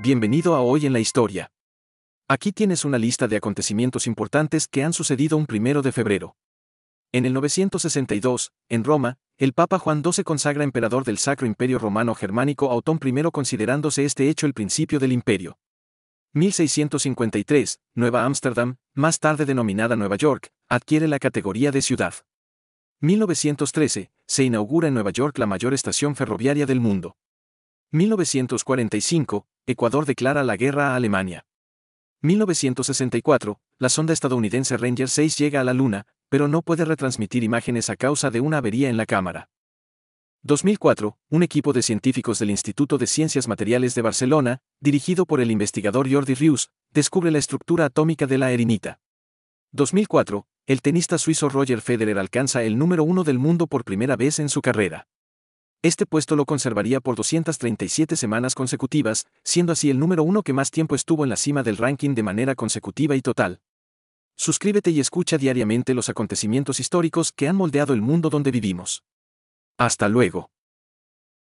Bienvenido a Hoy en la Historia. Aquí tienes una lista de acontecimientos importantes que han sucedido un primero de febrero. En el 962, en Roma, el Papa Juan II consagra emperador del Sacro Imperio Romano Germánico Otón I considerándose este hecho el principio del imperio. 1653, Nueva Ámsterdam, más tarde denominada Nueva York, adquiere la categoría de ciudad. 1913, se inaugura en Nueva York la mayor estación ferroviaria del mundo. 1945, Ecuador declara la guerra a Alemania. 1964, la sonda estadounidense Ranger 6 llega a la Luna, pero no puede retransmitir imágenes a causa de una avería en la cámara. 2004, un equipo de científicos del Instituto de Ciencias Materiales de Barcelona, dirigido por el investigador Jordi Rius, descubre la estructura atómica de la erinita. 2004, el tenista suizo Roger Federer alcanza el número uno del mundo por primera vez en su carrera. Este puesto lo conservaría por 237 semanas consecutivas, siendo así el número uno que más tiempo estuvo en la cima del ranking de manera consecutiva y total. Suscríbete y escucha diariamente los acontecimientos históricos que han moldeado el mundo donde vivimos. Hasta luego.